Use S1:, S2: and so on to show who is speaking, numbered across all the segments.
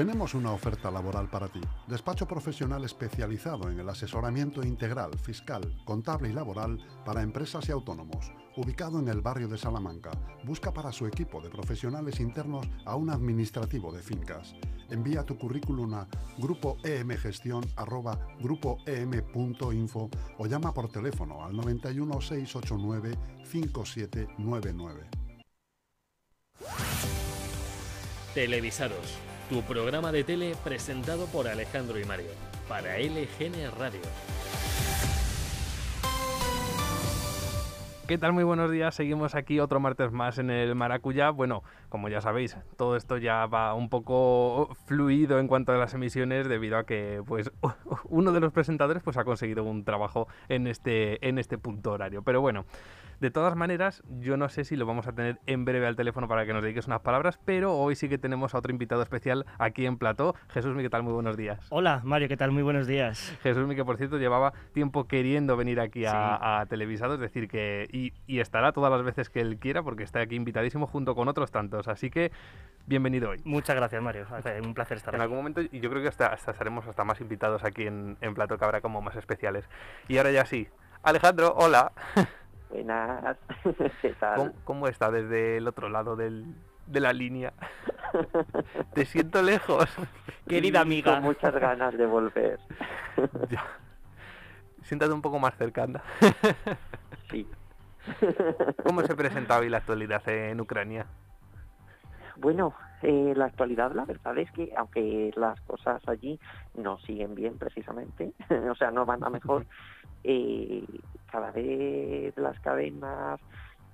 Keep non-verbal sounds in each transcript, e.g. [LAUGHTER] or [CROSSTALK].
S1: Tenemos una oferta laboral para ti. Despacho profesional especializado en el asesoramiento integral, fiscal, contable y laboral para empresas y autónomos. Ubicado en el barrio de Salamanca, busca para su equipo de profesionales internos a un administrativo de fincas. Envía tu currículum a grupoemgestión@grupoem.info o llama por teléfono al 91 689 5799.
S2: Televisados, tu programa de tele presentado por Alejandro y Mario, para LGN Radio.
S3: ¿Qué tal? Muy buenos días. Seguimos aquí otro martes más en el Maracuyá. Bueno, como ya sabéis, todo esto ya va un poco fluido en cuanto a las emisiones debido a que pues [LAUGHS] uno de los presentadores pues ha conseguido un trabajo en este en este punto horario. Pero bueno, de todas maneras, yo no sé si lo vamos a tener en breve al teléfono para que nos dediques unas palabras, pero hoy sí que tenemos a otro invitado especial aquí en Plató. Jesús, ¿qué tal? Muy buenos días.
S4: Hola, Mario, ¿qué tal? Muy buenos días.
S3: Jesús, que por cierto llevaba tiempo queriendo venir aquí a, Televisado, es decir, que y, estará todas las veces que él quiera porque está aquí invitadísimo junto con otros tantos. Así que bienvenido hoy.
S4: Muchas gracias, Mario. Un placer estar
S3: aquí. En algún momento, y yo creo que hasta, hasta estaremos hasta más invitados aquí en, en Plató, que habrá como más especiales. Y ahora ya sí. Alejandro, hola. [LAUGHS]
S5: Buenas, [LAUGHS] ¿qué tal?
S3: ¿Cómo, está desde el otro lado del, de la línea? [LAUGHS] Te siento lejos.
S4: Querida amiga.
S5: Con muchas ganas de volver.
S3: ya. Siéntate un poco más cercana.
S5: sí.
S3: ¿Cómo se presenta hoy la actualidad en Ucrania?
S5: Bueno, eh, la actualidad, la verdad es que aunque las cosas allí no siguen bien precisamente, [LAUGHS] o sea, no van a mejor, [LAUGHS] eh, cada vez las cadenas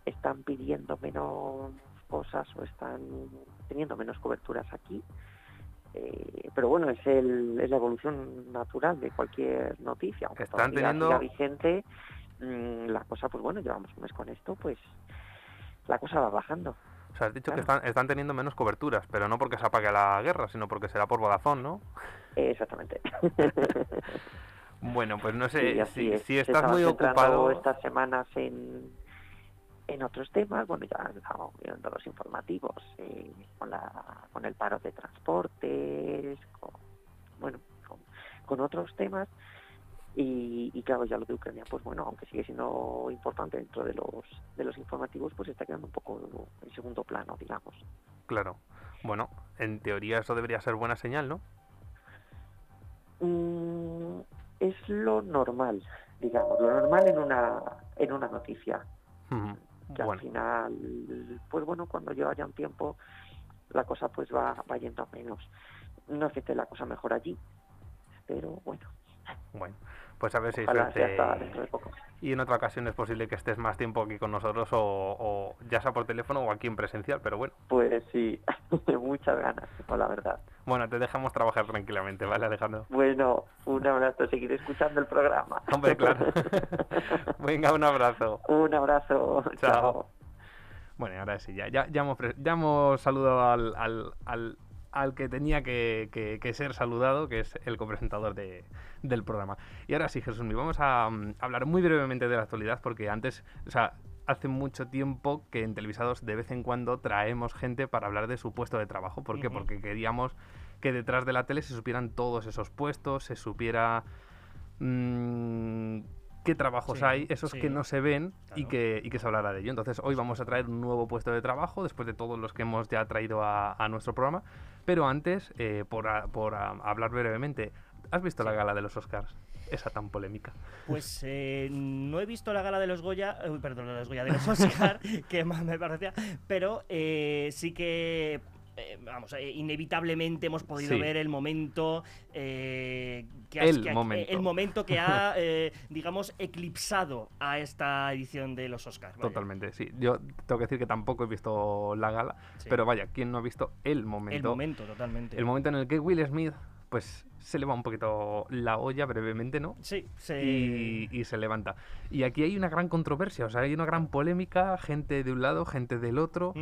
S5: están pidiendo menos cosas o están teniendo menos coberturas aquí. Eh, pero bueno, es, el, es la evolución natural de cualquier noticia. Aunque
S3: están teniendo
S5: vigente, mm, la cosa, pues bueno, llevamos un mes con esto, pues la cosa va bajando.
S3: O sea, has dicho que están, están teniendo menos coberturas, pero no porque se apague la guerra, sino porque será por Vodafone, ¿no?
S5: Exactamente. [LAUGHS]
S3: Bueno, pues no sé si, si, estás muy ocupado.
S5: estas semanas en, en otros temas, bueno, ya estamos viendo los informativos eh, con, la, con el paro de transportes, con, bueno, con, otros temas. Y, y, claro, ya lo de Ucrania, pues bueno, aunque sigue siendo importante dentro de los, de los informativos, pues está quedando un poco en segundo plano, digamos.
S3: Claro. Bueno, en teoría eso debería ser buena señal, ¿no?
S5: Mm, es lo normal, digamos, lo normal en una, en una noticia. Que al final, pues bueno, cuando lleva ya un tiempo, la cosa pues va, va yendo a menos. No es que esté la cosa mejor allí, pero bueno.
S3: Bueno, pues a ver si suerte. Y en otra ocasión es posible que estés más tiempo aquí con nosotros o, ya sea por teléfono o aquí en presencial, pero bueno.
S5: Pues sí, [LAUGHS] muchas ganas, la verdad.
S3: Bueno, te dejamos trabajar tranquilamente, ¿vale, Alejandro?
S5: Bueno, un abrazo, seguir escuchando el programa. [LAUGHS]
S3: Hombre, claro. [LAUGHS] Venga, un abrazo.
S5: Un abrazo. Chao.
S3: Bueno, ahora sí, ya, ya, ya, hemos, ya hemos saludado al, al, al al que tenía que, ser saludado, que es el copresentador de, del programa. Y ahora sí, Jesús, vamos a, mm, hablar muy brevemente de la actualidad, porque antes, o sea, hace mucho tiempo que en televisados de vez en cuando traemos gente para hablar de su puesto de trabajo. ¿Por qué? Porque queríamos que detrás de la tele se supieran todos esos puestos, se supiera mmm, qué trabajos hay, esos que no se ven y, que, y que se hablará de ello. Entonces hoy vamos a traer un nuevo puesto de trabajo después de todos los que hemos ya traído a, nuestro programa. Pero antes, eh, por, por hablar brevemente, ¿has visto la gala de los Oscars? Esa tan polémica.
S4: Pues [LAUGHS] eh, no he visto la gala de los Goya, perdón, de los Goya, de los [LAUGHS] Oscar, [LAUGHS] que más me parecía, pero eh, sí que eh, vamos, eh, inevitablemente hemos podido ver el momento
S3: eh, que, el, momento.
S4: el momento que ha, [LAUGHS] digamos, eclipsado a esta edición de los Oscars.
S3: Totalmente, sí. Yo tengo que decir que tampoco he visto la gala, pero vaya, ¿quién no ha visto el momento?
S4: El momento, totalmente.
S3: El momento en el que Will Smith, pues se le va un poquito la olla brevemente, ¿no?
S4: Sí,
S3: y, y, se levanta. Y aquí hay una gran controversia, o sea, hay una gran polémica, gente de un lado, gente del otro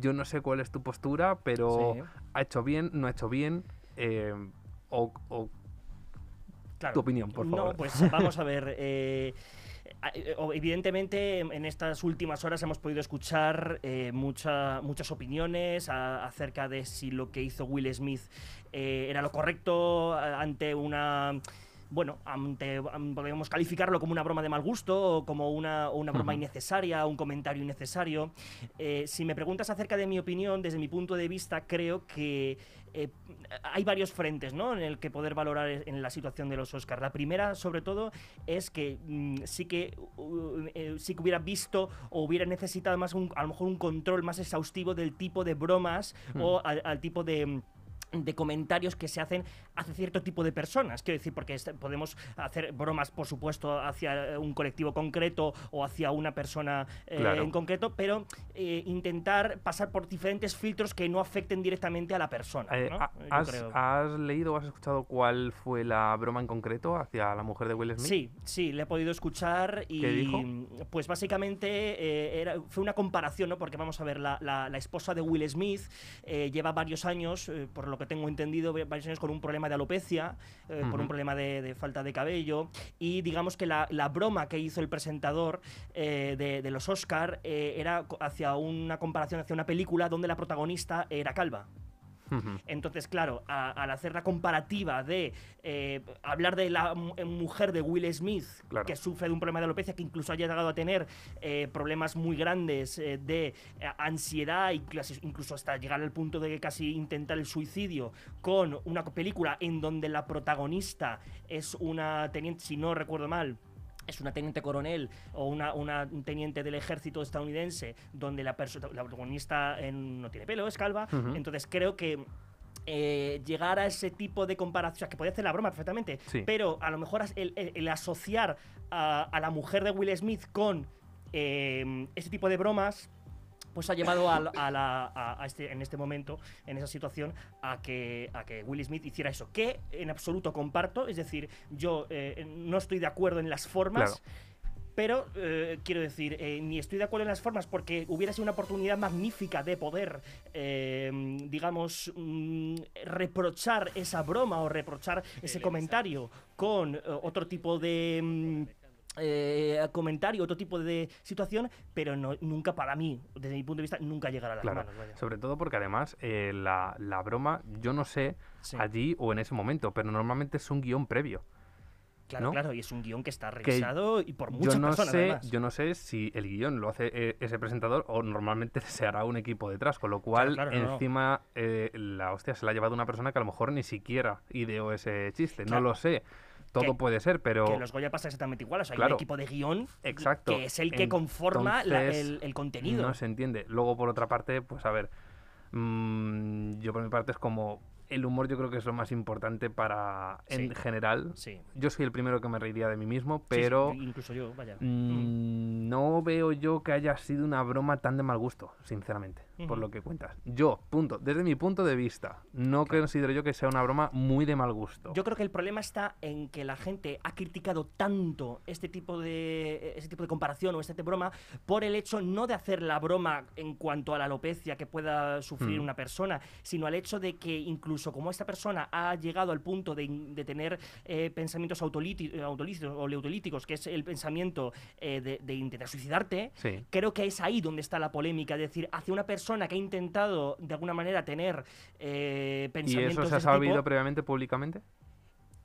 S3: yo no sé cuál es tu postura, pero ha hecho bien, no ha hecho bien, eh, o, tu opinión, por favor.
S4: No, pues vamos a ver. Eh, evidentemente en estas últimas horas hemos podido escuchar muchas opiniones acerca de si lo que hizo Will Smith era lo correcto ante una bueno, podríamos calificarlo como una broma de mal gusto o como una, broma innecesaria, un comentario innecesario. Eh, si me preguntas acerca de mi opinión, desde mi punto de vista, creo que eh, hay varios frentes ¿no? en el que poder valorar en la situación de los Oscars. La primera, sobre todo, es que mm, sí, que, eh, sí que hubiera visto o hubiera necesitado más a lo mejor un control más exhaustivo del tipo de bromas o al tipo de de comentarios que se hacen hacia cierto tipo de personas. Quiero decir, porque podemos hacer bromas, por supuesto, hacia un colectivo concreto o hacia una persona eh, en concreto, pero eh, intentar pasar por diferentes filtros que no afecten directamente a la persona. Eh,
S3: has, leído o has escuchado cuál fue la broma en concreto hacia la mujer de Will Smith?
S4: Sí, sí, le he podido escuchar y pues básicamente era, fue una comparación, ¿no? Porque vamos a ver, la, la, la esposa de Will Smith lleva varios años, por lo que tengo entendido, varios años con un problema de alopecia, eh, por un problema de, falta de cabello. Y digamos que la, broma que hizo el presentador eh, de, los Oscar eh, era hacia una comparación hacia una película donde la protagonista era calva. Entonces, claro, al hacer la comparativa de eh, hablar de la mujer de Will Smith, que sufre de un problema de alopecia, que incluso haya llegado a tener eh, problemas muy grandes eh, de ansiedad, incluso hasta llegar al punto de casi intentar el suicidio, con una película en donde la protagonista es una teniente, si no recuerdo mal, es una teniente coronel o una, una teniente del ejército estadounidense donde la, la protagonista no tiene pelo, es calva. Entonces creo que eh, llegar a ese tipo de comparación, o sea, que podía hacer la broma perfectamente, pero a lo mejor el, asociar a, la mujer de Will Smith con eh, ese tipo de bromas pues ha llevado a, este, en este momento, en esa situación, a que, a que Will Smith hiciera eso. Que en absoluto comparto, es decir, yo eh, no estoy de acuerdo en las formas. Pero eh, quiero decir, eh, ni estoy de acuerdo en las formas porque hubiera sido una oportunidad magnífica de poder, digamos, mm, reprochar esa broma o reprochar ese comentario con otro tipo de mm, eh, comentario, otro tipo de situación, pero no, nunca para mí, desde mi punto de vista, nunca llegará a las manos.
S3: Sobre todo porque además eh, la, la, broma, yo no sé allí o en ese momento, pero normalmente es un guion previo.
S4: Claro, claro, y es un guion que está revisado y por muchas
S3: yo no
S4: personas.
S3: Sé, yo no sé si el guion lo hace eh, ese presentador o normalmente [LAUGHS] se hará un equipo detrás, con lo cual encima la hostia se la ha llevado una persona que a lo mejor ni siquiera ideó ese chiste, no lo sé todo puede ser, pero...
S4: Que los Goya pasa exactamente igual, o sea, hay un equipo de guion Exacto. que es el que conforma el, contenido.
S3: No se entiende. Luego, por otra parte, pues a ver, mm, yo por mi parte es como el humor yo creo que es lo más importante para en general. Sí. Yo soy el primero que me reiría de mí mismo, pero
S4: incluso yo, vaya.
S3: Mm, no veo yo que haya sido una broma tan de mal gusto, sinceramente, por lo que cuentas. Yo, punto, desde mi punto de vista, no considero yo que sea una broma muy de mal gusto.
S4: Yo creo que el problema está en que la gente ha criticado tanto este tipo de este tipo de comparación o este tipo de broma por el hecho no de hacer la broma en cuanto a la alopecia que pueda sufrir mm. una persona, sino al hecho de que incluso como esta persona ha llegado al punto de, tener eh, pensamientos autolíticos o leutolíticos, que es el pensamiento eh, de, intentar suicidarte, creo que es ahí donde está la polémica. Es decir, hacia una persona que ha intentado de alguna manera tener eh, pensamientos.
S3: ¿Y eso se ha sabido previamente públicamente?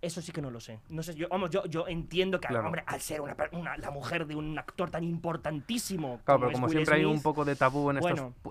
S4: Eso sí que no lo sé. No sé, yo, vamos, yo, yo entiendo que, hombre, al ser una, la mujer de un actor tan importantísimo.
S3: Claro, pero como siempre hay un poco de tabú en,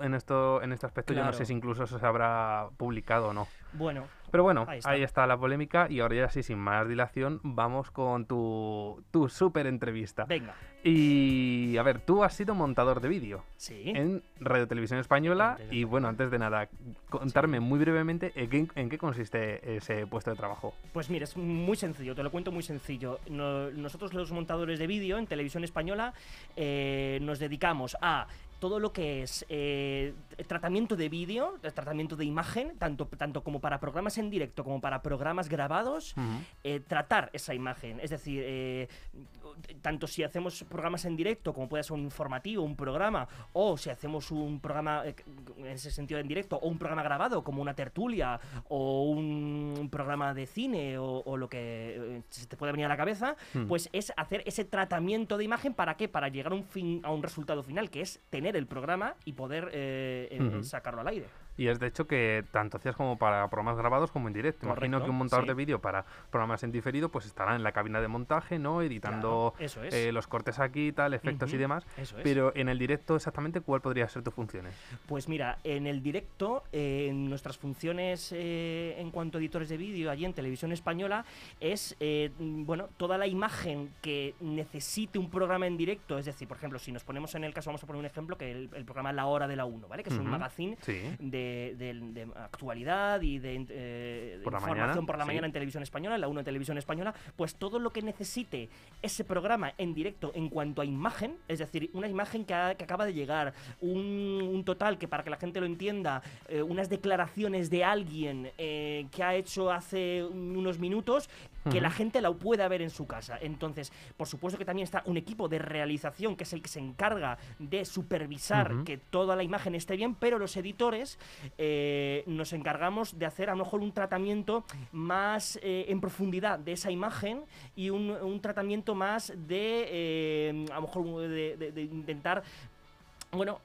S3: en, esto, en este aspecto, yo no sé si incluso eso se habrá publicado o no.
S4: Bueno,
S3: pero bueno, ahí está. la polémica y ahora ya sí, sin más dilación, vamos con tu, tu súper entrevista.
S4: Venga.
S3: Y a ver, tú has sido montador de vídeo
S4: sí.
S3: en Radio Televisión Española y bueno, antes de nada, contarme muy brevemente en qué, consiste ese puesto de trabajo.
S4: Pues mira, es muy sencillo, te lo cuento muy sencillo. nosotros los montadores de vídeo en Televisión Española eh, nos dedicamos a todo lo que es eh, tratamiento de vídeo, tratamiento de imagen, tanto, tanto como para programas en directo como para programas grabados, eh, tratar esa imagen. Es decir, eh, tanto si hacemos programas en directo, como puede ser un informativo, un programa, o si hacemos un programa en ese sentido en directo, o un programa grabado, como una tertulia, o un, programa de cine, o, lo que se te puede venir a la cabeza, pues es hacer ese tratamiento de imagen para qué? Para llegar a un, fin, a un resultado final, que es tener el programa y poder eh, eh, sacarlo al aire.
S3: Y es de hecho que tanto hacías como para programas grabados como en directo. Imagino que un montador de vídeo para programas en diferido pues estará en la cabina de montaje, ¿no? Editando eh, los cortes aquí, tal, efectos y demás. Pero en el directo exactamente cuál podría ser tu funciones?
S4: Pues mira, en el directo, en nuestras funciones en cuanto a editores de vídeo allí en televisión española es bueno toda la imagen que necesite un programa en directo. Es decir, por ejemplo, si nos ponemos en el caso, vamos a poner un ejemplo que el, programa La Hora de la 1, ¿vale? Que es un magazine de, actualidad y de, eh, información por la mañana en televisión española, la 1 en televisión española, pues todo lo que necesite ese programa en directo en cuanto a imagen, es decir, una imagen que, acaba de llegar, un, total que para que la gente lo entienda, eh, unas declaraciones de alguien eh, que ha hecho hace unos minutos, que la gente la pueda ver en su casa. Entonces, por supuesto que también está un equipo de realización que es el que se encarga de supervisar que toda la imagen esté bien, pero los editores eh, nos encargamos de hacer a lo mejor un tratamiento más eh, en profundidad de esa imagen y un, tratamiento más de, eh, a lo mejor, de, intentar bueno,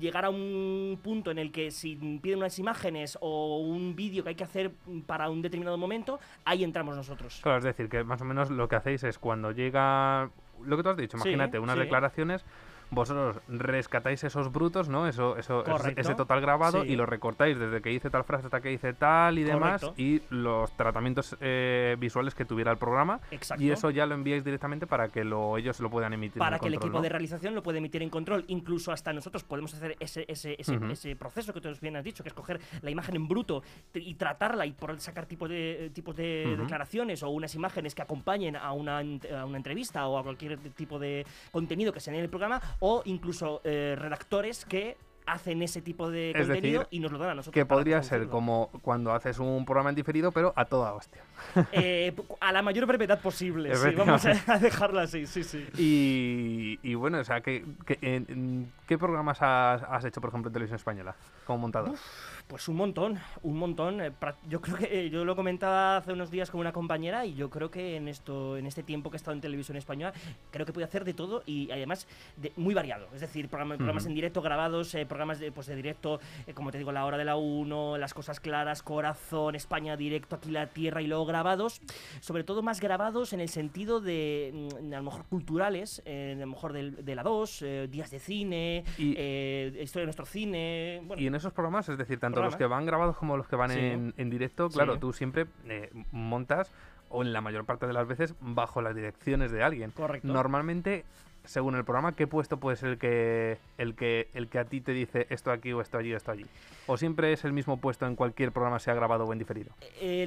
S4: llegar a un punto en el que si piden unas imágenes o un vídeo que hay que hacer para un determinado momento, ahí entramos nosotros.
S3: Claro, es decir, que más o menos lo que hacéis es cuando llega lo que tú has dicho, imagínate unas declaraciones vosotros rescatáis esos brutos, ¿no? Eso, eso, ese total grabado y lo recortáis desde que dice tal frase hasta que dice tal y demás y los tratamientos eh, visuales que tuviera el programa. Y eso ya lo enviáis directamente para que lo, ellos lo puedan emitir.
S4: Para que el equipo de realización lo pueda emitir en control, incluso hasta nosotros podemos hacer ese, ese, ese, proceso que tú bien has dicho, que es coger la imagen en bruto y tratarla y por sacar tipo de, tipos de declaraciones o unas imágenes que acompañen a una, a una entrevista o a cualquier tipo de contenido que se en el programa o incluso eh, redactores que hacen ese tipo de contenido y nos lo dan a nosotros.
S3: Que podría ser como cuando haces un programa en diferido, pero a toda hostia. [LAUGHS]
S4: Eh, a la mayor brevedad posible, sí, vamos a [LAUGHS] dejarlo así, sí, sí.
S3: Y, bueno, o sea, ¿qué, qué, programas has, hecho, por ejemplo, en Televisión Española como montador?
S4: Pues un montón, un montón. Eh, yo creo que eh, yo lo comentaba hace unos días con una compañera y yo creo que en esto, en este tiempo que he estado en televisión española, creo que pude hacer de todo y además de, muy variado. Es decir, programas, en directo grabados, eh, programas de, pues de directo, como te digo, la hora de la 1, las cosas claras, corazón, España directo, aquí la tierra y luego grabados. Sobre todo más grabados en el sentido de, mm, a lo mejor culturales, a lo mejor de, la 2, días de cine, y, historia de nuestro cine.
S3: Y en esos programas, es decir, tanto los que van grabados como los que van en, directo, claro, tú siempre eh, montas, o en la mayor parte de las veces, bajo las direcciones de alguien.
S4: Correcto.
S3: Normalmente según el programa, ¿qué puesto puede ser el que, el que, el que a ti te dice esto aquí o esto allí o esto allí? ¿O siempre es el mismo puesto en cualquier programa, sea grabado o en diferido?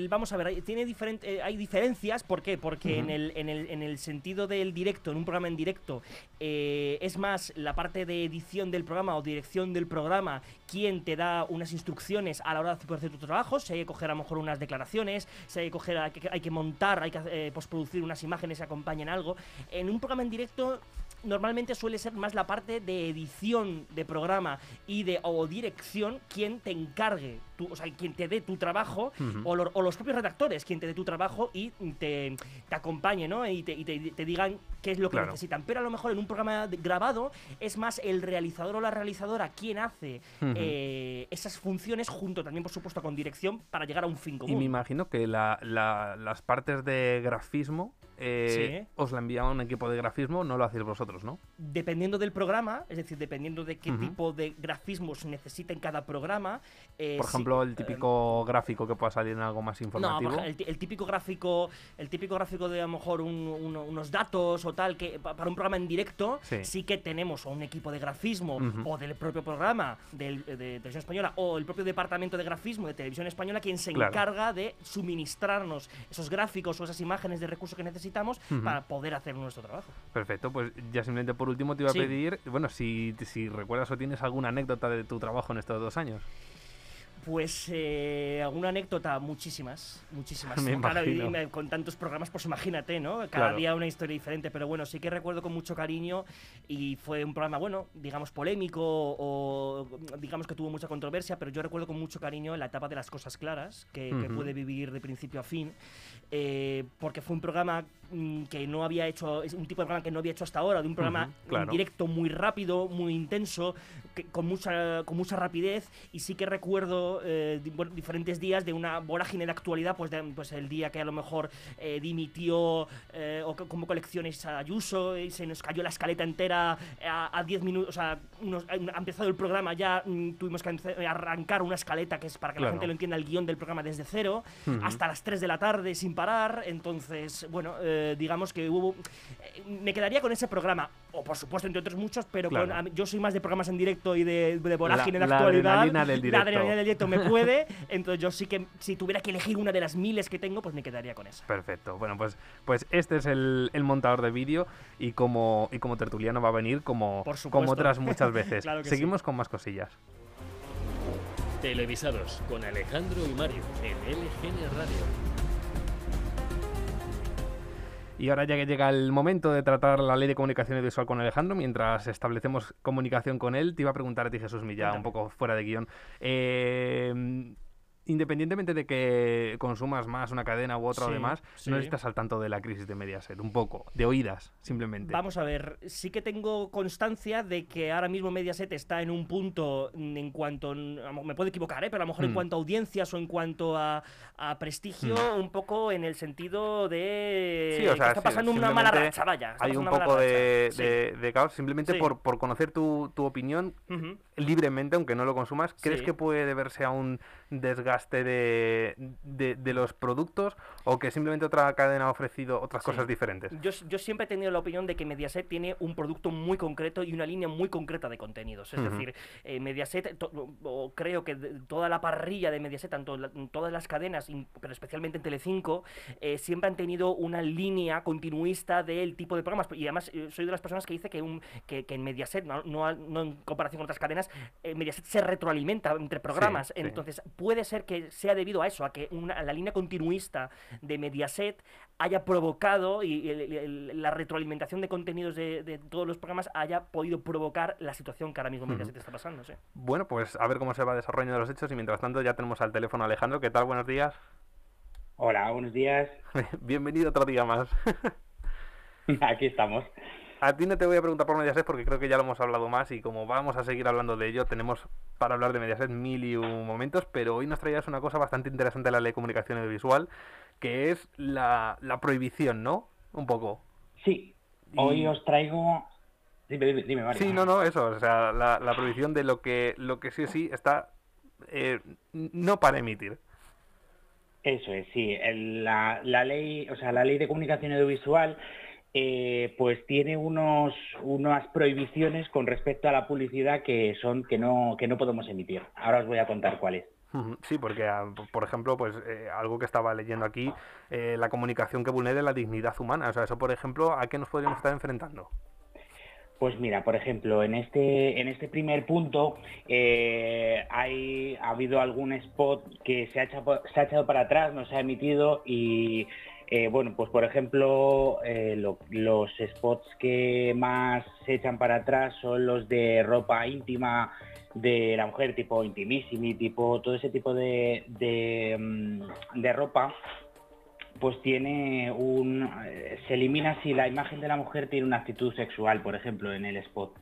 S4: vamos a ver, tiene diferente, eh, hay diferencias. ¿Por qué? Porque en, el, en, el, en, el, sentido del directo, en un programa en directo, eh, es más la parte de edición del programa o dirección del programa quien te da unas instrucciones a la hora de hacer tu trabajo. Si hay que coger a lo mejor unas declaraciones, si hay que coger, hay que, hay que montar, hay que eh, postproducir unas imágenes que acompañen algo. En un programa en directo normalmente suele ser más la parte de edición de programa y de o dirección quien te encargue, o sea, quien te dé tu trabajo, o, los propios redactores quien te dé tu trabajo y te, te acompañe, ¿no? Y te, te, digan qué es lo que necesitan. Pero a lo mejor en un programa grabado es más el realizador o la realizadora quien hace eh, esas funciones junto también, por supuesto, con dirección para llegar a un fin común.
S3: Y me imagino que las partes de grafismo eh, os la envía un equipo de grafismo, no lo hacéis vosotros, ¿no?
S4: Dependiendo del programa, es decir, dependiendo de qué tipo de grafismos necesita en cada programa.
S3: Eh, Por ejemplo, el típico gráfico que pueda salir en algo más informativo.
S4: No, el, típico gráfico, el típico gráfico de a lo mejor unos datos o tal, que para un programa en directo sí, que tenemos un equipo de grafismo o del propio programa de, Televisión Española o el propio departamento de grafismo de Televisión Española quien se encarga de suministrarnos esos gráficos o esas imágenes de recursos que necesitamos para poder hacer nuestro trabajo.
S3: Perfecto, pues ya simplemente por último te iba a pedir, bueno, si, si recuerdas o tienes alguna anécdota de tu trabajo en estos dos años.
S4: Pues eh, alguna anécdota, muchísimas, muchísimas. [LAUGHS] con tantos programas, pues imagínate, ¿no? Cada día una historia diferente, pero bueno, sí que recuerdo con mucho cariño y fue un programa, bueno, digamos polémico o digamos que tuvo mucha controversia, pero yo recuerdo con mucho cariño la etapa de las cosas claras que, pude vivir de principio a fin, eh, porque fue un programa que no había hecho, es un tipo de programa que no había hecho hasta ahora, de un programa directo muy rápido, muy intenso, con, mucha, con mucha rapidez y sí que recuerdo eh, diferentes días de una vorágine de actualidad, pues, pues el día que a lo mejor eh, dimitió eh, o como colecciones a Ayuso y se nos cayó la escaleta entera a 10 minutos, o sea, ha empezado el programa ya, mm, tuvimos que arrancar una escaleta que es para que la gente lo entienda el guion del programa desde cero, hasta las 3 de la tarde sin parar, entonces, bueno, digamos que hubo... me quedaría con ese programa, o por supuesto entre otros muchos, pero yo soy más de programas en directo y de, de vorágine de actualidad. La
S3: adrenalina del directo. La
S4: adrenalina del directo me puede. [LAUGHS] entonces yo sí que si tuviera que elegir una de las miles que tengo, pues me quedaría con esa.
S3: Perfecto. Bueno, pues, pues este es el, el montador de vídeo y como, y como tertuliano va a venir como, como otras muchas veces. [LAUGHS] Seguimos con más cosillas.
S2: Televisados con Alejandro y Mario en LGN Radio.
S3: Y ahora ya que llega el momento de tratar la ley de comunicación visual con Alejandro, mientras establecemos comunicación con él, te iba a preguntar a ti, Jesús Milla, un poco fuera de guion. Eh, independientemente de que consumas más una cadena u otra o demás, no estás al tanto de la crisis de Mediaset, un poco, de oídas, simplemente.
S4: Vamos a ver, sí que tengo constancia de que ahora mismo Mediaset está en un punto en cuanto, me puedo equivocar, ¿eh? pero a lo mejor en mm. cuanto a audiencias o en cuanto a, prestigio, mm. un poco en el sentido de
S3: sí, o sea,
S4: está pasando una mala racha, vaya.
S3: Hay un poco de, caos, simplemente por, por, conocer tu, tu opinión libremente, aunque no lo consumas, ¿crees que puede deberse a un desgaste de, de, los productos o que simplemente otra cadena ha ofrecido otras cosas diferentes?
S4: Yo, yo, siempre he tenido la opinión de que Mediaset tiene un producto muy concreto y una línea muy concreta de contenidos. Es decir, eh, Mediaset, o creo que toda la parrilla de Mediaset, tanto todas las cadenas, pero especialmente en Telecinco, eh, siempre han tenido una línea continuista del tipo de programas. Y además eh, soy de las personas que dice que, un, que, en Mediaset, no, no, en comparación con otras cadenas, Mediaset se retroalimenta entre programas. Entonces, puede ser que sea debido a eso, a que la línea continuista de Mediaset haya provocado y, la retroalimentación de contenidos de, todos los programas haya podido provocar la situación que ahora mismo Mediaset está pasando.
S3: Bueno, pues a ver cómo se va desarrollando los hechos y mientras tanto ya tenemos al teléfono a Alejandro. ¿Qué tal? Buenos días.
S6: Hola, buenos días. [LAUGHS]
S3: Bienvenido otro día más. [LAUGHS]
S6: Aquí estamos.
S3: A ti no te voy a preguntar por Mediaset porque creo que ya lo hemos hablado más y como vamos a seguir hablando de ello, tenemos para hablar de Mediaset mil y un momentos, pero hoy nos traías una cosa bastante interesante de la ley de comunicación audiovisual, que es la, prohibición, ¿no? Un poco.
S6: Sí, hoy os traigo... Dime, dime,
S3: Sí, no, no, eso, o sea, la, prohibición de lo que, lo que sí sí está eh, no para emitir.
S6: Eso es, sí. la, la ley, o sea, la ley de comunicación audiovisual eh, pues tiene unos, unas prohibiciones con respecto a la publicidad que son que no, que no podemos emitir. Ahora os voy a contar cuáles.
S3: Sí, porque, ah, por ejemplo, pues eh, algo que estaba leyendo aquí, eh, la comunicación que vulnere la dignidad humana. O sea, eso, por ejemplo, ¿a qué nos podríamos estar enfrentando?
S6: Pues mira, por ejemplo, en este, en este primer punto hay, ha habido algún spot que se ha, se ha echado para atrás, no se ha emitido y eh, bueno, pues por ejemplo, eh, los spots que más se echan para atrás son los de ropa íntima de la mujer, tipo intimissimi, tipo todo ese tipo de, de, mm, ropa, pues tiene un... Eh, se elimina si la imagen de la mujer tiene una actitud sexual, por ejemplo, en el spot.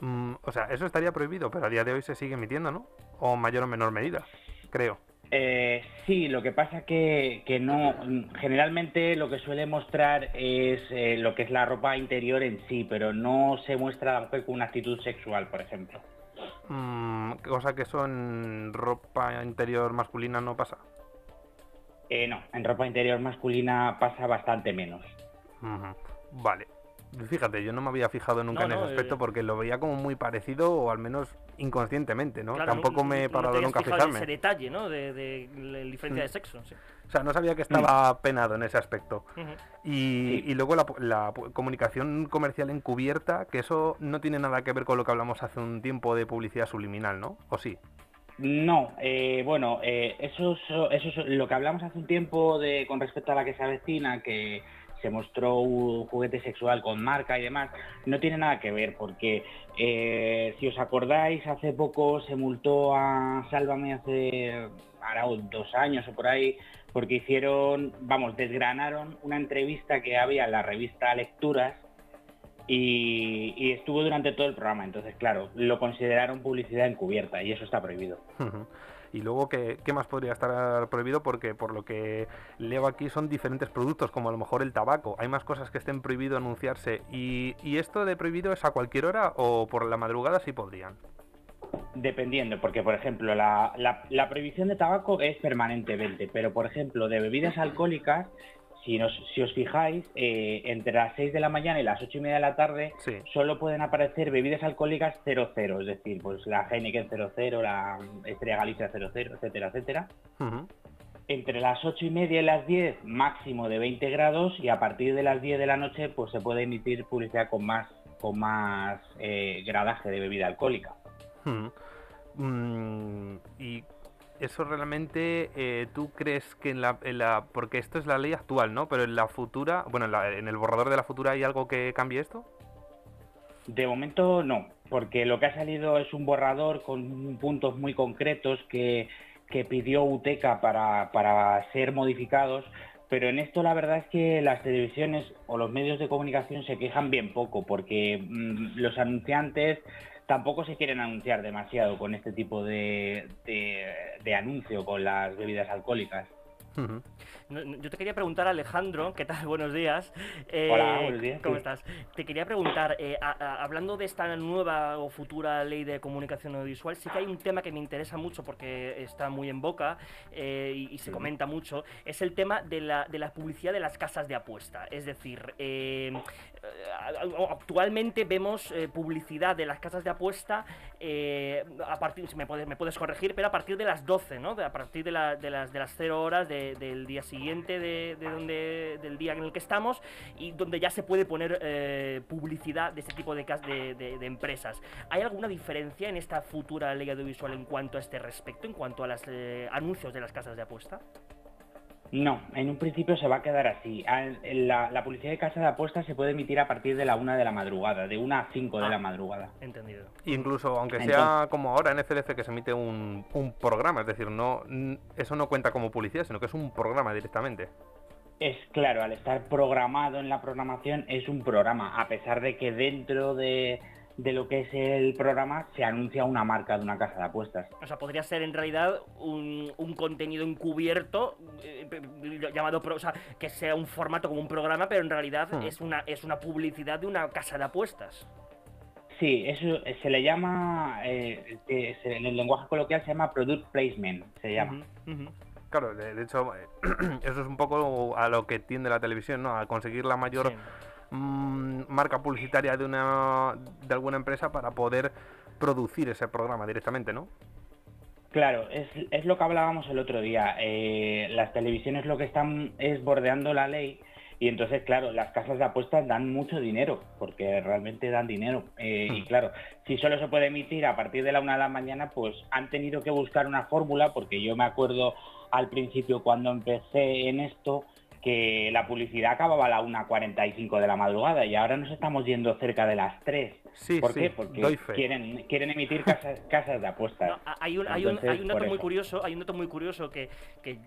S3: Mm, o sea, eso estaría prohibido, pero a día de hoy se sigue emitiendo, ¿no? O mayor o menor medida, creo.
S6: Eh, sí, lo que pasa que, que no, generalmente lo que suele mostrar es eh, lo que es la ropa interior en sí, pero no se muestra a la mujer con una actitud sexual, por ejemplo.
S3: Mm, cosa que eso en ropa interior masculina no pasa.
S6: Eh, no, en ropa interior masculina pasa bastante menos.
S3: Vale. Fíjate, yo no me había fijado nunca en ese aspecto eh, porque lo veía como muy parecido, o al menos inconscientemente, ¿no? Tampoco me he parado nunca a fijarme.
S4: ese detalle, ¿no? De, la diferencia de mm. sexo.
S3: O sea, no sabía que estaba penado en ese aspecto. y, luego la, comunicación comercial encubierta, que eso no tiene nada que ver con lo que hablamos hace un tiempo de publicidad subliminal, ¿no? ¿O sí?
S6: No, eh, bueno, eh, eso, eso es lo que hablamos hace un tiempo de con respecto a la que se avecina, que se mostró un juguete sexual con marca y demás, no tiene nada que ver, porque eh, si os acordáis, hace poco se multó a Sálvame hace ahora dos años o por ahí, porque hicieron, vamos, desgranaron una entrevista que había en la revista Lecturas y, estuvo durante todo el programa. Entonces, claro, lo consideraron publicidad encubierta y eso está prohibido.
S3: Y luego, ¿qué, más podría estar prohibido? Porque por lo que leo aquí son diferentes productos, como a lo mejor el tabaco. Hay más cosas que estén prohibido anunciarse. ¿Y, esto de prohibido es a cualquier hora o por la madrugada sí podrían?
S6: Dependiendo, porque por ejemplo la, la, prohibición de tabaco es permanentemente, pero por ejemplo de bebidas alcohólicas si, si os fijáis, eh, entre las 6 de la mañana y las 8 y media de la tarde solo pueden aparecer bebidas alcohólicas 00, es decir, pues la Heineken 00, la Estrella Galicia 00, etcétera, etcétera. Entre las 8 y media y las 10, máximo de 20 grados, y a partir de las 10 de la noche, pues se puede emitir publicidad con más, con más eh, gradaje de bebida alcohólica.
S3: Mm, ¿Y eso realmente eh, tú crees que en la, porque esto es la ley actual, ¿no? Pero en la futura, bueno, en, el borrador de la futura hay algo que cambie esto?
S6: De momento no, porque lo que ha salido es un borrador con puntos muy concretos que, pidió UTECA para, para ser modificados, pero en esto la verdad es que las televisiones o los medios de comunicación se quejan bien poco, porque mm, los anunciantes tampoco se quieren anunciar demasiado con este tipo de, de, anuncio con las bebidas alcohólicas.
S4: Yo te quería preguntar, Alejandro, ¿qué tal? [LAUGHS] Buenos días.
S6: Eh, Hola, buenos días.
S4: ¿Cómo estás? Te quería preguntar, eh, hablando de esta nueva o futura ley de comunicación audiovisual, sí que hay un tema que me interesa mucho porque está muy en boca eh, y, se comenta mucho, es el tema de la, de la publicidad de las casas de apuesta. Es decir, actualmente vemos publicidad de las casas de apuesta a partir, me puedes, me puedes corregir, pero a partir de las 12, ¿no? a partir de, de, las, de las 0 horas del día siguiente de, donde, del día en el que estamos y donde ya se puede poner eh, publicidad de este tipo de, de, de, empresas. ¿Hay alguna diferencia en esta futura ley audiovisual en cuanto a este respecto, en cuanto a los eh, anuncios de las casas de apuesta?
S6: No, en un principio se va a quedar así. La, publicidad de casa de apuestas se puede emitir a partir de la una de la madrugada, de una a cinco de la ah, madrugada.
S4: Entendido.
S3: Incluso aunque sea como ahora en FDF que se emite un, un, programa, es decir, no eso no cuenta como publicidad, sino que es un programa directamente.
S6: Es claro, al estar programado en la programación es un programa, a pesar de que dentro de de lo que es el programa se anuncia una marca de una casa de apuestas.
S4: O sea, podría ser en realidad un, contenido encubierto eh, llamado, o sea, que sea un formato como un programa, pero en realidad hmm. es, una, es una publicidad de una casa de apuestas.
S6: Sí, eso eh, se le llama, eh, en el lenguaje coloquial se llama product placement, se llama.
S3: Claro, de, hecho, [CLEARS THROAT] eso es un poco a lo que tiende la televisión, ¿no? A conseguir la mayor... Mm, marca publicitaria de una de alguna empresa para poder producir ese programa directamente, ¿no?
S6: Claro, es, es lo que hablábamos el otro día. Eh, las televisiones lo que están es bordeando la ley y entonces, claro, las casas de apuestas dan mucho dinero, porque realmente dan dinero. Eh, y hmm. claro, si solo se puede emitir a partir de la una de la mañana, pues han tenido que buscar una fórmula, porque yo me acuerdo al principio cuando empecé en esto, que la publicidad acababa a la 1.45 de la madrugada y ahora nos estamos yendo cerca de las 3. ¿Por qué? Porque quieren, quieren emitir casas, casas de apuestas.
S4: hay, un, hay, un, hay un dato muy curioso, hay un dato muy curioso que, que,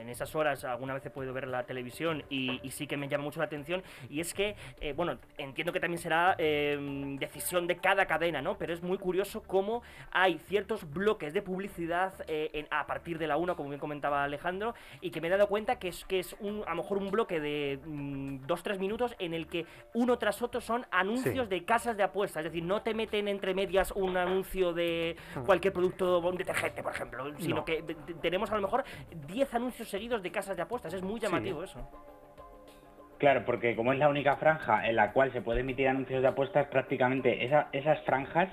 S4: en esas horas alguna vez he podido ver la televisión y, sí que me llama mucho la atención y es que, eh, bueno, entiendo que también será em, decisión de cada cadena, ¿no? Pero es muy curioso cómo hay ciertos bloques de publicidad eh, a partir de la 1, como bien comentaba Alejandro, y que me he dado cuenta que es, que es un lo mejor un bloque de 2-3 mm, minutos en el que uno tras otro son anuncios de casas de apuestas. Es decir, no te meten entre medias un anuncio de cualquier producto, un detergente, por ejemplo, sino que tenemos a lo mejor 10 anuncios seguidos de casas de apuestas. Es muy llamativo eso.
S6: Claro, porque como es la única franja en la cual se puede emitir anuncios de apuestas, prácticamente esas franjas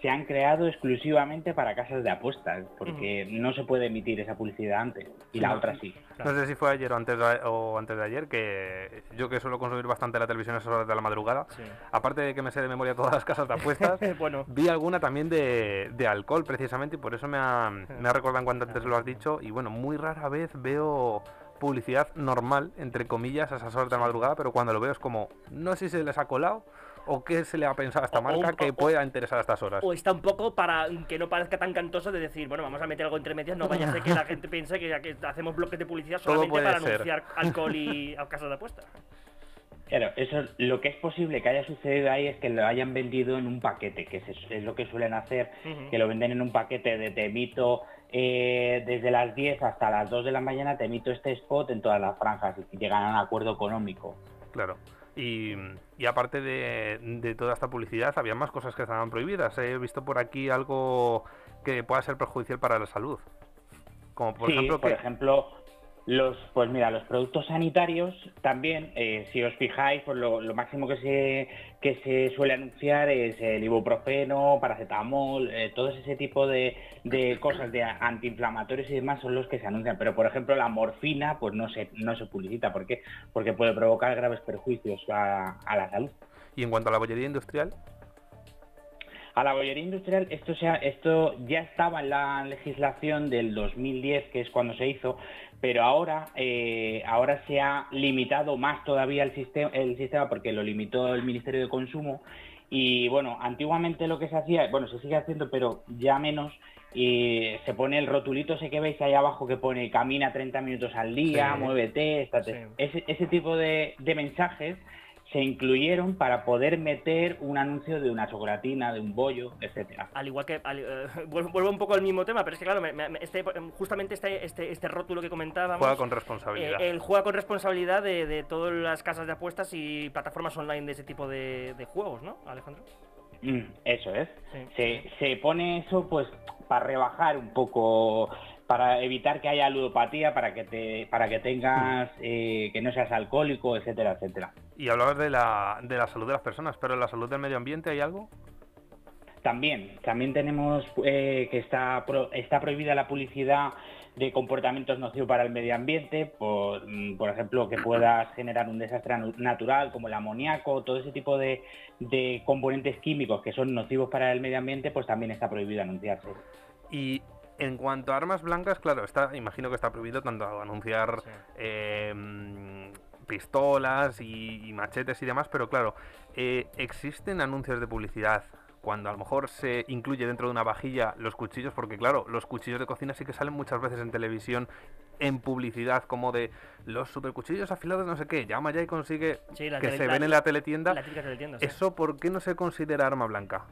S6: se han creado exclusivamente para casas de apuestas, porque no se puede emitir esa publicidad antes y la otra sí.
S3: No sé si fue ayer o antes de, o antes de ayer, que yo que suelo consumir bastante la televisión a esas horas de la madrugada, aparte de que me sé de memoria todas las casas de [LAUGHS] apuestas, bueno. vi alguna también de, de, alcohol precisamente y por eso me ha, me ha recordado en cuanto antes lo has dicho y bueno, muy rara vez veo publicidad normal, entre comillas, a esas horas de la madrugada, pero cuando lo veo es como, no sé si se les ha colado o qué se le ha pensado a esta marca que pueda interesar a estas horas.
S4: O está un poco para que no parezca tan cantoso de decir, bueno, vamos a meter algo entre medias, no vaya a ser que la [LAUGHS] gente piense que, hacemos bloques de publicidad solamente para anunciar [LAUGHS] alcohol y casas de apuestas.
S6: Claro, eso lo que es posible que haya sucedido ahí es que lo hayan vendido en un paquete, que es, lo que suelen hacer, que lo venden en un paquete de te emito eh, desde las 10 hasta las 2 de la mañana, te emito este spot en todas las franjas y llegan a un acuerdo económico.
S3: Claro. Y, aparte de, toda esta publicidad, había más cosas que estaban prohibidas. He visto por aquí algo que pueda ser perjudicial para la salud.
S6: Como por ejemplo, por ejemplo, los, pues mira, los productos sanitarios también, eh, si os fijáis, pues lo, máximo que se, que se suele anunciar es el ibuprofeno, paracetamol, eh, todo ese tipo de, de, cosas de antiinflamatorios y demás son los que se anuncian. Pero por ejemplo la morfina, pues no se, no se publicita. ¿Por qué? Porque puede provocar graves perjuicios a, a la salud.
S3: ¿Y en cuanto a la bollería industrial?
S6: A la bollería industrial, esto, sea, esto ya estaba en la legislación del 2010, que es cuando se hizo, pero ahora, eh, ahora se ha limitado más todavía el sistema, el sistema porque lo limitó el Ministerio de Consumo. Y bueno, antiguamente lo que se hacía, bueno, se sigue haciendo, pero ya menos, y se pone el rotulito ese que veis ahí abajo que pone camina 30 minutos al día, muévete, estate. Ese, ese, tipo de, de mensajes se incluyeron para poder meter un anuncio de una chocolatina, de un bollo, etcétera.
S4: Al igual que eh, [LAUGHS] vuelvo un poco al mismo tema, pero es que claro, este, justamente este, este, este rótulo que comentábamos
S3: juega con responsabilidad.
S4: Eh, el juega con responsabilidad de, todas las casas de apuestas y plataformas online de ese tipo de, juegos, ¿no, Alejandro?
S6: Mm, eso es. Se, se pone eso pues para rebajar un poco para evitar que haya ludopatía, para que te, para que tengas, eh, que no seas alcohólico, etcétera, etcétera.
S3: Y hablabas de la, de la salud de las personas, pero en la salud del medio ambiente hay algo?
S6: También, también tenemos eh, que está, está prohibida la publicidad de comportamientos nocivos para el medio ambiente, por, mm, por ejemplo, que puedas generar un desastre natural como el amoníaco, todo ese tipo de, de componentes químicos que son nocivos para el medio ambiente, pues también está prohibido anunciarse.
S3: Y en cuanto a armas blancas, claro, está, imagino que está prohibido tanto anunciar em, pistolas y, machetes y demás, pero claro, eh, existen anuncios de publicidad cuando a lo mejor se incluye dentro de una vajilla los cuchillos, porque claro, los cuchillos de cocina sí que salen muchas veces en televisión en publicidad como de los supercuchillos afilados no sé qué, llama ya y consigue que se ven en la teletienda. ¿Eso por qué no se considera arma blanca?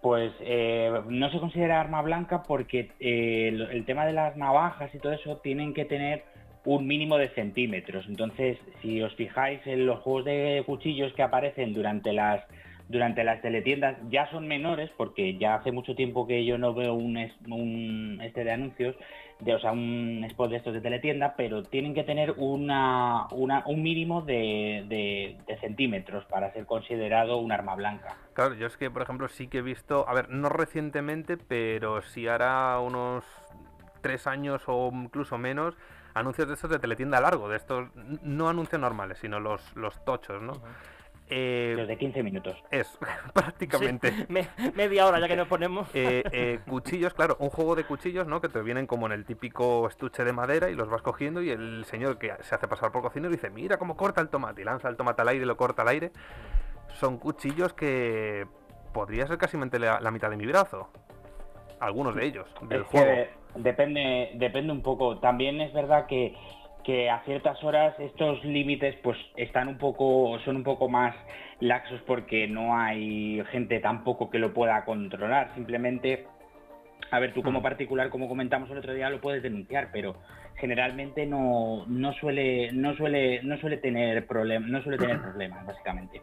S6: Pues eh, no se considera arma blanca porque eh, el, tema de las navajas y todo eso tienen que tener un mínimo de centímetros. Entonces, si os fijáis en los juegos de cuchillos que aparecen durante las durante las teletiendas ya son menores porque ya hace mucho tiempo que yo no veo un, un este de anuncios de, o sea, un spot de estos de teletienda, pero tienen que tener una, un mínimo de, centímetros para ser considerado un arma blanca.
S3: Claro, yo es que, por ejemplo, sí que he visto, a ver, no recientemente, pero sí hará unos tres años o incluso menos, anuncios de estos de teletienda largo, de estos, no anuncios normales, sino los, los tochos, ¿no?
S6: Eh, Desde 15 minutos.
S3: Es, [LAUGHS] prácticamente.
S4: media hora ya que nos ponemos. [LAUGHS]
S3: Eh, eh, cuchillos, claro, un juego de cuchillos, ¿no? Que te vienen como en el típico estuche de madera y los vas cogiendo y el señor que se hace pasar por cocinero dice, mira cómo corta el tomate y lanza el tomate al aire y lo corta al aire. Son cuchillos que podría ser casi la, la mitad de mi brazo. Algunos de ellos, del juego.
S6: Depende, depende un poco. También es verdad que que a ciertas horas estos límites pues están un poco son un poco más laxos porque no hay gente tampoco que lo pueda controlar simplemente A ver, tú como particular, como comentamos el otro día, lo puedes denunciar, pero generalmente no, no suele no suele no suele tener problemas no suele tener [CLEARS THROAT] problemas básicamente.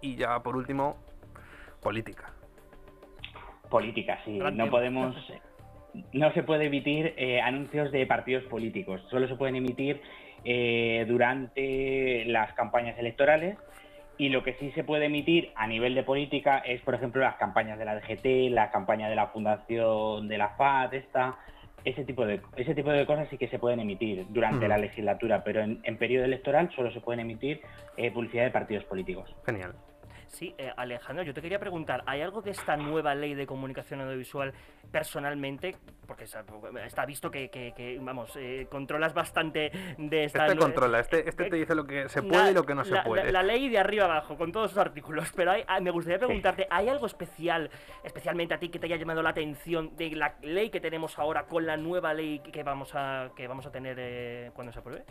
S3: Y ya por último, política.
S6: Política, sí. No podemos [LAUGHS] no se puede emitir eh, anuncios de partidos políticos. Solo se pueden emitir eh, durante las campañas electorales y lo que sí se puede emitir a nivel de política es, por ejemplo, las campañas de la DGT, la campaña de la Fundación de la FAD, esta, ese tipo de ese tipo de cosas sí que se pueden emitir durante la legislatura, pero en, periodo electoral solo se pueden emitir eh, publicidad de partidos políticos.
S3: Genial.
S4: Sí, eh, Alejandro, yo te quería preguntar, ¿hay algo de esta nueva ley de comunicación audiovisual personalmente? Porque está visto que, vamos, eh, controlas bastante de esta...
S3: Este controla, este, este te dice lo que se puede y lo que no se puede.
S4: La, ley de arriba abajo, con todos sus artículos, [LAUGHS] pero hay, ah, me gustaría preguntarte, ¿hay algo especial, especialmente a ti, que te haya llamado la atención de la ley que tenemos ahora con la nueva ley que vamos a, que vamos a tener eh, cuando se apruebe?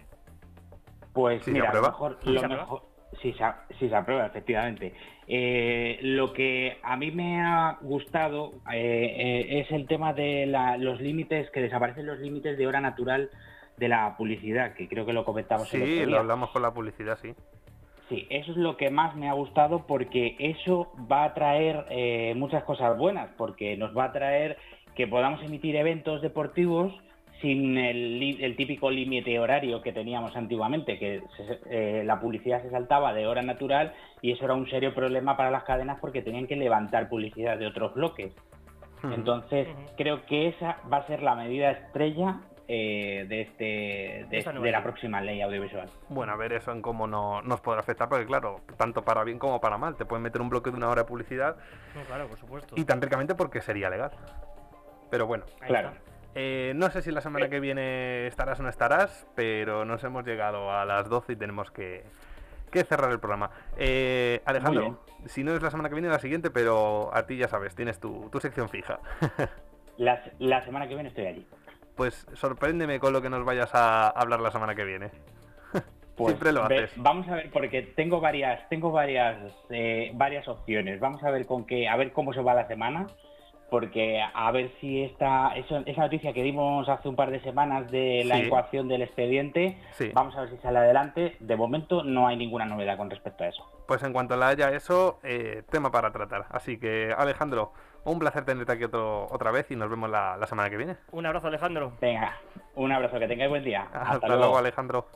S6: Pues mira, a lo mejor, lo mejor, Sí se, se aprueba, efectivamente. Eh, lo que a mí me ha gustado eh, eh, es el tema de los límites, que desaparecen los límites de hora natural de la publicidad, que creo que lo comentamos.
S3: Sí, lo hablamos con la publicidad, sí.
S6: Sí, eso es lo que más me ha gustado porque eso va a traer muchas cosas buenas, porque nos va a traer que podamos emitir eventos deportivos sin el, típico límite horario que teníamos antiguamente, que eh, la publicidad se saltaba de hora natural y eso era un serio problema para las cadenas porque tenían que levantar publicidad de otros bloques. Entonces, creo que esa va a ser la medida estrella eh, de este de, la próxima ley audiovisual.
S3: Bueno, a ver eso en cómo no, nos podrá afectar, porque claro, tanto para bien como para mal, te pueden meter un bloque de una hora de publicidad.
S4: claro, por supuesto.
S3: Y tan ricamente porque sería legal. Pero bueno,
S6: claro.
S3: Eh, no sé si la semana que viene estarás o no estarás, pero nos hemos llegado a las 12 y tenemos que, cerrar el programa. Eh, Alejandro, si no es la semana que viene, la siguiente, pero a ti ya sabes, tienes tu, sección fija. [LAUGHS]
S6: la, semana que viene estoy allí.
S3: Pues sorpréndeme con lo que nos vayas a hablar la semana que viene. [LAUGHS]
S6: Pues Siempre lo haces. vamos a ver, porque tengo varias, tengo varias, eh, varias opciones. Vamos a ver con qué, a ver cómo se va la semana porque a ver si esta esa noticia que dimos hace un par de semanas de la ecuación del expediente, vamos a ver si sale adelante. De momento no hay ninguna novedad con respecto a eso.
S3: Pues en cuanto la haya eso, eh, tema para tratar. Así que Alejandro, un placer tenerte aquí otro, otra vez y nos vemos la, semana que viene.
S4: Un abrazo Alejandro.
S6: Venga, un abrazo, que tengáis buen día.
S3: Hasta, luego Alejandro.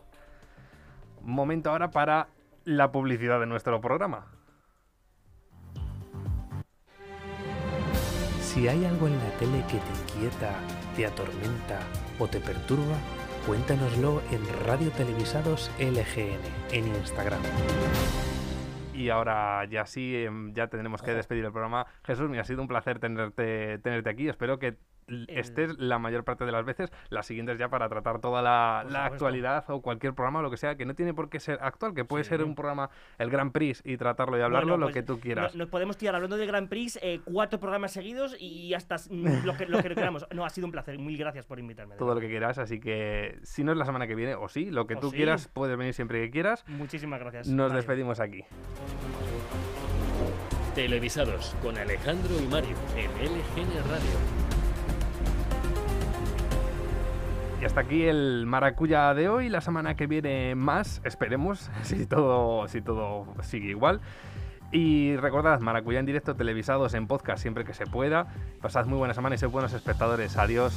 S3: Momento ahora para la publicidad de nuestro programa.
S2: Si hay algo en la tele que te inquieta, te atormenta o te perturba, cuéntanoslo en Radio Televisados LGN en Instagram.
S3: Y ahora ya sí, em, ya tenemos que despedir el programa. Jesús, me ha sido un placer tenerte, tenerte aquí. Espero que estés la mayor parte de las veces, las siguientes ya para tratar toda la, actualidad o cualquier programa o lo que sea, que no tiene por qué ser actual, que puede ser un programa, el Grand Prix, y tratarlo y hablarlo lo pues que tú quieras.
S4: nos podemos tirar hablando de Grand Prix eh, cuatro programas seguidos y hasta mm, lo que, lo que queramos. No, ha sido un placer. Mil gracias por invitarme.
S3: Todo lo que quieras, así que si no es la semana que viene, o sí, lo que tú quieras, puedes venir siempre que quieras.
S4: Muchísimas gracias.
S3: Nos despedimos aquí.
S2: Televisados con Alejandro y Mario en LGN Radio.
S3: Y hasta aquí el Maracuya de hoy. La semana que viene más, esperemos, [LAUGHS] si todo, si todo sigue igual. Y recordad, Maracuya en directo, televisados en podcast siempre que se pueda. Pasad muy buena semana y sed buenos espectadores. Adiós.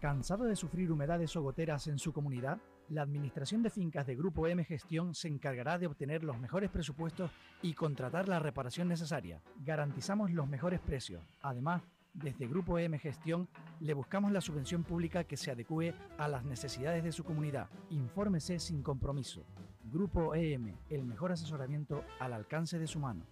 S7: ¿Cansado de sufrir humedades o goteras en su comunidad? La Administración de Fincas de Grupo M Gestión se encargará de obtener los mejores presupuestos y contratar la reparación necesaria. Garantizamos los mejores precios. Además, desde Grupo EM Gestión le buscamos la subvención pública que se adecue a las necesidades de su comunidad. Infórmese sin compromiso. Grupo EM, el mejor asesoramiento al alcance de su mano.